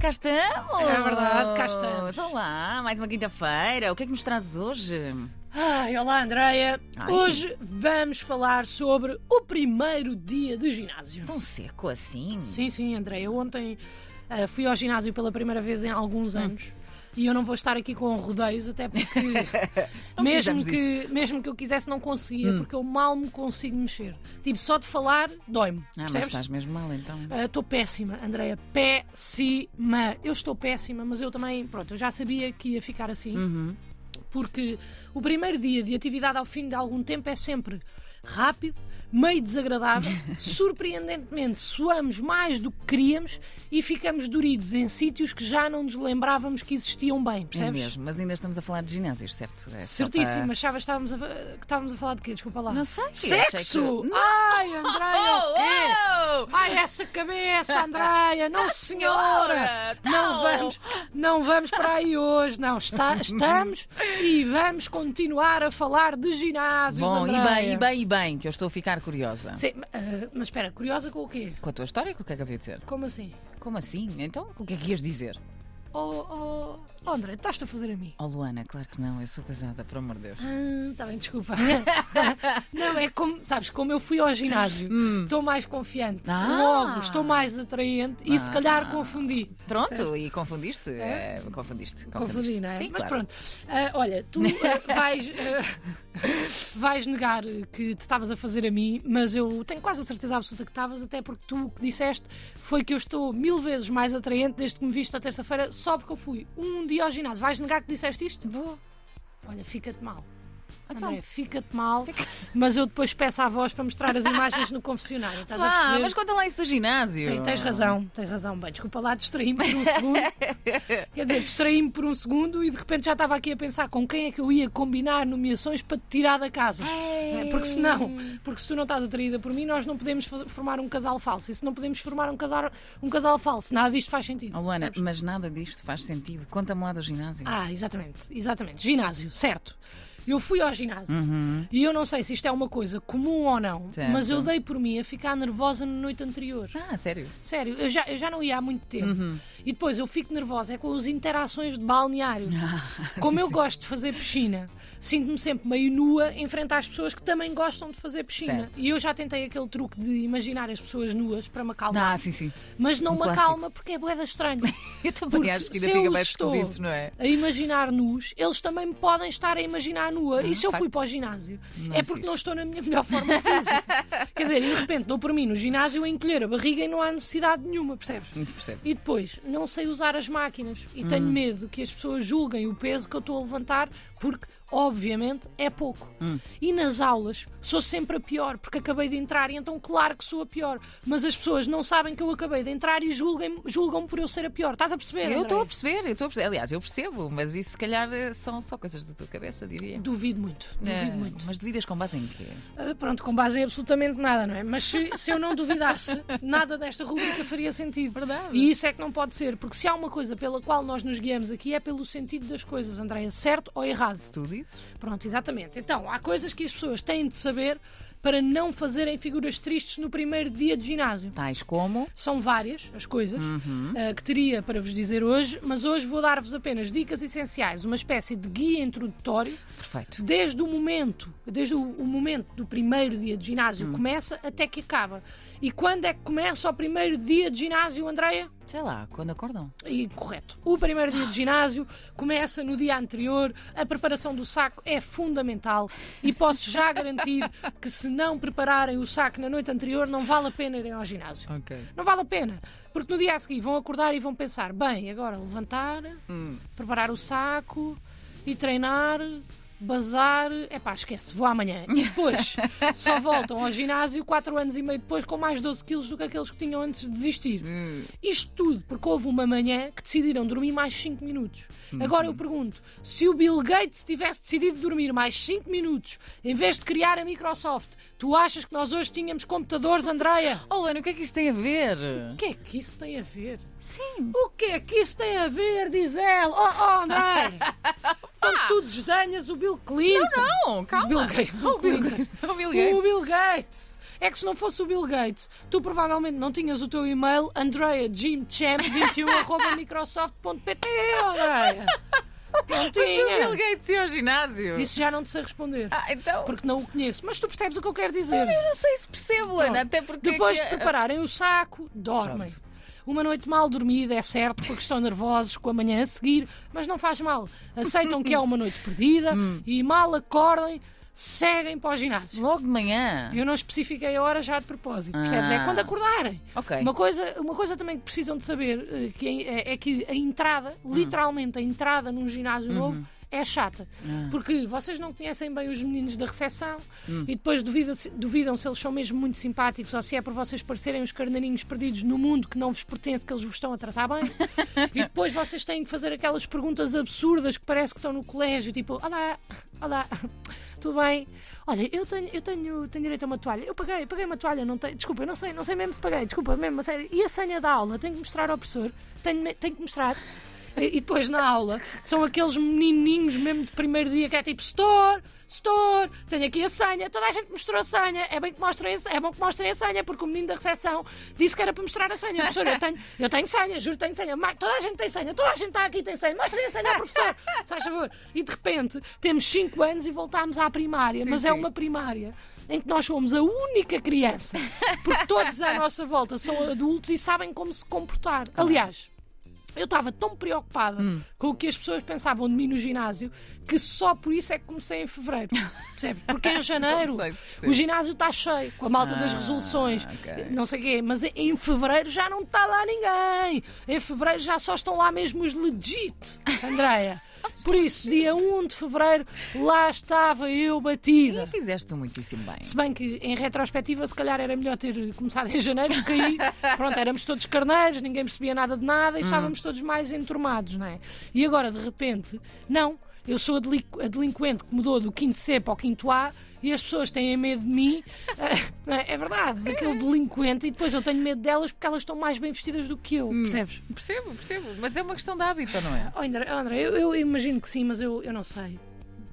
Cá estamos! É verdade, cá estamos. Olá, mais uma quinta-feira. O que é que nos trazes hoje? Ai, olá Andreia. Ai. Hoje vamos falar sobre o primeiro dia de ginásio. Tão seco assim? Sim, sim, Andreia. Ontem ah, fui ao ginásio pela primeira vez em alguns anos. E eu não vou estar aqui com rodeios, até porque mesmo, que, mesmo que eu quisesse não conseguia, porque eu mal me consigo mexer. Tipo, só de falar dói-me. Ah, mas percebes? estás mesmo mal então. Estou péssima, Andreia. Péssima. Eu estou péssima, mas eu também, pronto, eu já sabia que ia ficar assim. Uhum. Porque o primeiro dia de atividade ao fim de algum tempo é sempre rápido, meio desagradável, surpreendentemente suamos mais do que queríamos e ficamos doridos em sítios que já não nos lembrávamos que existiam bem, É percebes? mesmo, mas ainda estamos a falar de ginásios, certo? É Certíssimo, para- achavas que estávamos, a, que estávamos a falar de quê? Desculpa lá. Não sei. Sexo! que- Não! Ai, Andréia, o quê? Oh, oh! Ai, essa cabeça, Andréia, não senhora! senhora, Não vamos, não vamos para aí hoje, não. Está- estamos e vamos continuar a falar de ginásios, Bom, e Andréia. bem, e bem, e bem, que eu estou a ficar curiosa. Sim, ah, mas espera, curiosa com o quê? Com a tua história, o que é que havia de ser? Como assim? Como assim? Então, o que é que ias dizer? Oh, oh, André, estás-te a fazer a mim? Oh, Luana, claro que não, eu sou casada, por amor de Deus. Ah, tá bem, desculpa. não, é como, sabes, como eu fui ao ginásio, estou mais confiante, Hum. Ah. logo estou mais atraente e se Ah. calhar confundi. Pronto, e confundiste? É, confundiste. Confundi, não é? Sim, Mas claro. pronto, Ah, olha, tu ah, vais, ah, vais negar que te estavas a fazer a mim, mas eu tenho quase a certeza absoluta que estavas, até porque tu o que disseste foi que eu estou mil vezes mais atraente desde que me viste na terça-feira só porque eu fui um dia ao ginásio. Vais negar que disseste isto? Vou. Olha, fica-te mal. Então. André, fica-te mal, Fica- mas eu depois peço à voz para mostrar as imagens no confessionário. Estás a Ah, perceber? mas conta lá isso do ginásio. Sim, tens razão, tens razão. Bem, desculpa lá, distraí-me por um segundo. Quer dizer, distraí-me por um segundo e de repente já estava aqui a pensar com quem é que eu ia combinar nomeações para te tirar da casa. É? Porque senão, porque se tu não estás atraída por mim, nós não podemos formar um casal falso. E se não podemos formar um casal, um casal falso, nada disto faz sentido. Oh, Luana, mas nada disto faz sentido. Conta-me lá do ginásio. Ah, exatamente, exatamente. Ginásio, certo. Eu fui ao ginásio Uhum. e eu não sei se isto é uma coisa comum ou não, Certo. mas eu dei por mim a ficar nervosa na noite anterior. Ah, sério? Sério, eu já, eu já não ia há muito tempo. Uhum. E depois eu fico nervosa é com as interações de balneário. Como Sim, eu sim. gosto de fazer piscina, sinto-me sempre meio nua em frente às pessoas que também gostam de fazer piscina. Certo. E eu já tentei aquele truque de imaginar as pessoas nuas para me acalmar. Ah, sim, sim. Mas não um me acalma porque é boeda estranho. Eu também Porque acho que ainda fica mais estou não é? a imaginar nus, eles também me podem estar a imaginar nua. e se eu facto. fui para o ginásio? Não é é porque fixe. não estou na minha melhor forma física. Quer dizer, de repente dou por mim no ginásio a encolher a barriga e não há necessidade nenhuma, percebes? Percebo. E depois, não sei usar as máquinas e tenho Hum. medo que as pessoas julguem o peso que eu estou a levantar porque, obviamente, é pouco. Hum. E nas aulas sou sempre a pior porque acabei de entrar e então, claro que sou a pior. Mas as pessoas não sabem que eu acabei de entrar e julgam-me por eu ser a pior. Estás a perceber? Eu estou a perceber, eu estou a perceber. Aliás, eu percebo, mas isso se calhar eh, são só coisas da tua cabeça, diria. Duvido muito, duvido Eh, muito. Mas duvidas com base em quê? Ah, pronto, com base em absolutamente nada, não é? Mas se, se eu não duvidasse, nada desta rubrica faria sentido. Verdade. E isso é que não pode ser, porque se há uma coisa pela qual nós nos guiamos aqui é pelo sentido das coisas, Andréia, certo ou errado? Tu Pronto, exatamente. Então, há coisas que as pessoas têm de saber para não fazerem figuras tristes no primeiro dia de ginásio. Tais como. São várias as coisas Uhum. ah, que teria para vos dizer hoje, mas hoje vou dar-vos apenas dicas essenciais, uma espécie de guia introdutório Perfeito. desde o momento, desde o, o momento do primeiro dia de ginásio Hum. começa até que acaba. E quando é que começa o primeiro dia de ginásio, Andreia? Sei lá, quando acordam. E correto. O primeiro dia de ginásio começa no dia anterior, a preparação do saco é fundamental e posso já garantir que se não prepararem o saco na noite anterior não vale a pena irem ao ginásio. Ok. Não vale a pena, porque no dia a seguir vão acordar e vão pensar: bem, agora levantar, Hum. preparar o saco e treinar, bazar. É pá, esquece, vou amanhã. E depois só voltam ao ginásio 4 anos e meio depois com mais 12 quilos do que aqueles que tinham antes de desistir. Hum. Isto tudo porque houve uma manhã que decidiram dormir mais 5 minutos. Agora eu pergunto: se o Bill Gates tivesse decidido dormir mais 5 minutos em vez de criar a Microsoft, tu achas que nós hoje tínhamos computadores, Andreia? Oh, Luana, o que é que isso tem a ver? O que é que isso tem a ver? Sim. O que é que isso tem a ver, diz ela? Oh, oh André! Então tu desdenhas o Bill Clinton. Não, calma. Bill Gates. O Bill, Clinton. o Bill Gates. O Bill Gates. É que se não fosse o Bill Gates, tu provavelmente não tinhas o teu e-mail andreajimchamp21.microsoft.pt, Andreia. Não Mas o Bill tinha. Gates ia ao ginásio. Isso já não te sei responder. Ah, então. Porque não o conheço. Mas tu percebes o que eu quero dizer. Eu não sei se percebo, Ana, até porque. Depois de aqui- prepararem o saco, dormem. Pronto. Uma noite mal dormida, é certo, porque estão nervosos com a manhã a seguir, mas não faz mal. Aceitam que é uma noite perdida Hum. e mal acordem, seguem para o ginásio. Logo de manhã. Eu não especifiquei a hora já de propósito, percebes? É Ah. quando acordarem. Ok. Uma coisa, uma coisa também que precisam de saber eh, que é, é que a entrada, literalmente a entrada num ginásio novo, é chata. Porque vocês não conhecem bem os meninos da recepção e depois duvidam se, duvidam se eles são mesmo muito simpáticos ou se é por vocês parecerem os carneirinhos perdidos no mundo que não vos pertence, que eles vos estão a tratar bem. e depois vocês têm que fazer aquelas perguntas absurdas que parece que estão no colégio, tipo, olá, olá, tudo bem? Olha, eu tenho, eu tenho, tenho direito a uma toalha. Eu paguei, paguei uma toalha, não tenho. Desculpa, eu não sei, não sei mesmo se paguei, desculpa, mesmo, a sério. E a senha da aula? Tenho que mostrar ao professor? Tenho, tenho que mostrar. E e depois na aula são aqueles menininhos mesmo de primeiro dia que é tipo Store, Store, tenho aqui a senha, toda a gente mostrou a senha, é, bem que mostrem é bom que mostrem a senha, porque o menino da recepção disse que era para mostrar a senha. Professor, eu tenho, eu tenho senha, juro que tenho senha, toda a gente tem senha, toda a gente está aqui tem senha, mostrem a senha ao professor, se faz favor. E de repente temos 5 anos e voltámos à primária, mas é sim. uma primária em que nós somos a única criança, porque todos à nossa volta são adultos e sabem como se comportar. Aliás, eu estava tão preocupada Hum. com o que as pessoas pensavam de mim no ginásio que só por isso é que comecei em fevereiro. Percebes? Porque em janeiro se o ginásio está cheio, com a malta das Ah, resoluções, ok. não sei o quê, mas em fevereiro já não está lá ninguém. Em fevereiro já só estão lá mesmo os legit, Andreia. Por isso, dia 1 de fevereiro, lá estava eu batida. E fizeste muitíssimo bem. Se bem que, em retrospectiva, se calhar era melhor ter começado em janeiro, porque aí, pronto, éramos todos carneiros, ninguém percebia nada de nada e estávamos todos mais enturmados, não é? E agora, de repente, não, eu sou a, deli- a delinquente que mudou do 5 C para o 5 A e as pessoas têm medo de mim, não é? é verdade, daquele delinquente, e depois eu tenho medo delas porque elas estão mais bem vestidas do que eu, percebes? Percebo, percebo. Mas é uma questão de hábito, não é? Oh, André, oh, André, eu, eu imagino que sim, mas eu, eu não sei.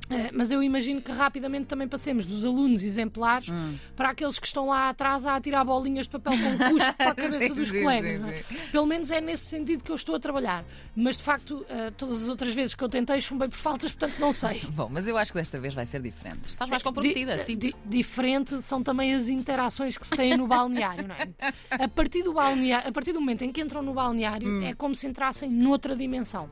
Eh, mas eu imagino que rapidamente também passemos dos alunos exemplares Hum. para aqueles que estão lá atrás a atirar bolinhas de papel com cuspo para a cabeça Sim, dos sim, colegas. sim, é? sim. Pelo menos é nesse sentido que eu estou a trabalhar. Mas de facto, eh, todas as outras vezes que eu tentei chumbei por faltas, portanto não sei. Bom, mas eu acho que desta vez vai ser diferente. Estás mais comprometida, Di- sinto. di- diferente são também as interações que se têm no balneário, não é? A partir do, balneário, a partir do momento em que entram no balneário, Hum. é como se entrassem noutra dimensão.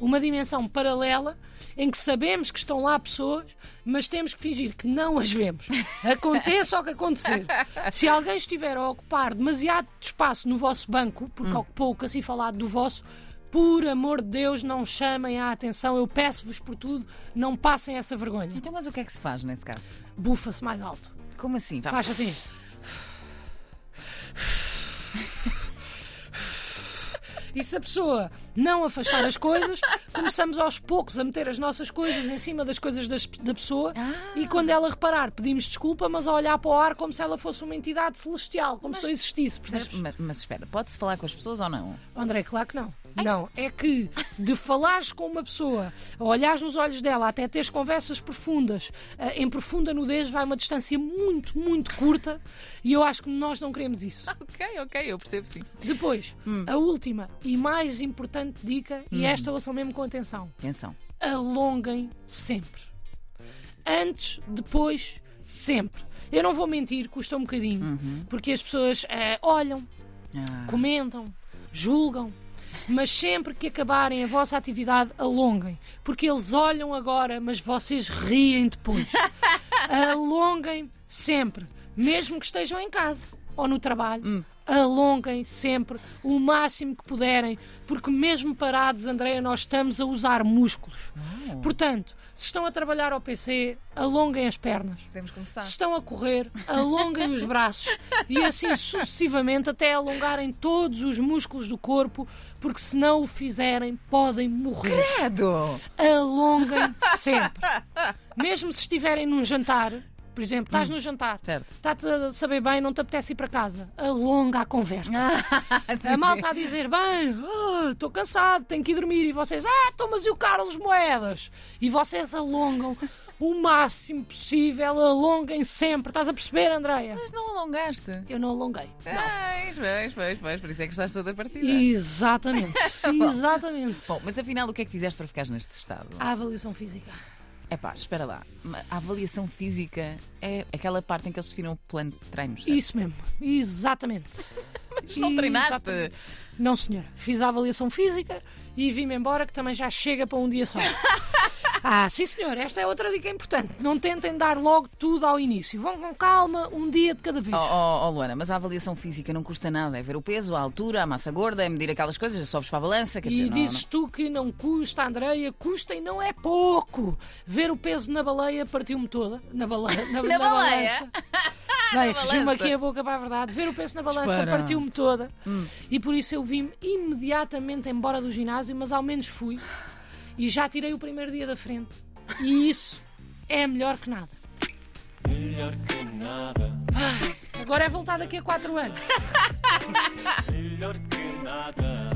Uma dimensão paralela em que sabemos que estão lá pessoas, mas temos que fingir que não as vemos. Aconteça o que acontecer. Se alguém estiver a ocupar demasiado espaço no vosso banco, porque ocupou o que assim falado do vosso, por amor de Deus, não chamem a atenção. Eu peço-vos por tudo, não passem essa vergonha. Então, mas o que é que se faz nesse caso? Bufa-se mais alto. Como assim? Faz assim. E se a pessoa não afastar as coisas, começamos aos poucos a meter as nossas coisas em cima das coisas das- da pessoa Ah. e quando ela reparar, pedimos desculpa, mas a olhar para o ar como se ela fosse uma entidade celestial, como se não existisse, Mas, mas- mas espera, pode-se falar com as pessoas ou não? André, claro que não. Não, é que de falares com uma pessoa, a olhares nos olhos dela, até teres conversas profundas, eh, em profunda nudez, vai uma distância muito, muito curta e eu acho que nós não queremos isso. Ok, ok, eu percebo sim. Depois, a última e mais importante dica, e esta ouçam mesmo com atenção: Atenção. alonguem sempre. Antes, depois, sempre. Eu não vou mentir, custa um bocadinho, porque as pessoas eh, olham, Ah, comentam, julgam, mas sempre que acabarem a vossa atividade, alonguem, porque eles olham agora, mas vocês riem depois. alonguem sempre, mesmo que estejam em casa ou no trabalho. Alonguem sempre o máximo que puderem, porque mesmo parados, Andréia, nós estamos a usar músculos. Portanto, se estão a trabalhar ao PC, alonguem as pernas. podemos começar. Se estão a correr, alonguem os braços e assim sucessivamente até alongarem todos os músculos do corpo, porque se não o fizerem, podem morrer. Credo! Alonguem sempre. Mesmo se estiverem num jantar, Por exemplo, estás no jantar, está-te a saber bem, não te apetece ir para casa. Alonga a conversa. Sim, A malta a dizer, bem, ah, estou cansado, tenho que ir dormir. E vocês, ah, então, mas e o Carlos Moedas? E vocês alongam o máximo possível, alonguem sempre. Estás a perceber, Andreia? Mas não alongaste. Eu não alonguei. Pois, pois, pois, pois, por isso é que estás toda partida. Exatamente, exatamente. Bom, mas afinal, o que é que fizeste para ficares neste estado? A avaliação física. É pá, espera lá. A avaliação física é aquela parte em que eles definem o plano de treinos. certo? Isso mesmo, exatamente. Mas não treinaste. Exatamente. Não, senhora. Fiz a avaliação física e vim-me embora, que também já chega para um dia só. Ah, sim, senhor. Esta é outra dica importante. Não tentem dar logo tudo ao início. Vão com calma, um dia de cada vez. Oh, oh, oh, Luana, mas a avaliação física não custa nada. É ver o peso, a altura, a massa gorda, é medir aquelas coisas, sobes para a balança. Quer E dizer, não- dizes tu que não custa, Andreia, custa e não é pouco. Ver o peso na baleia partiu-me toda. Na baleia. Na, Na baleia? balança. Bem, fugiu-me balança. aqui a boca para a verdade. Ver o peso na balança partiu-me toda. Hum. E por isso eu vim imediatamente embora do ginásio, mas ao menos fui. E já tirei o primeiro dia da frente. E isso é melhor que nada. Melhor que nada, Agora é voltar daqui a 4 anos. melhor que nada.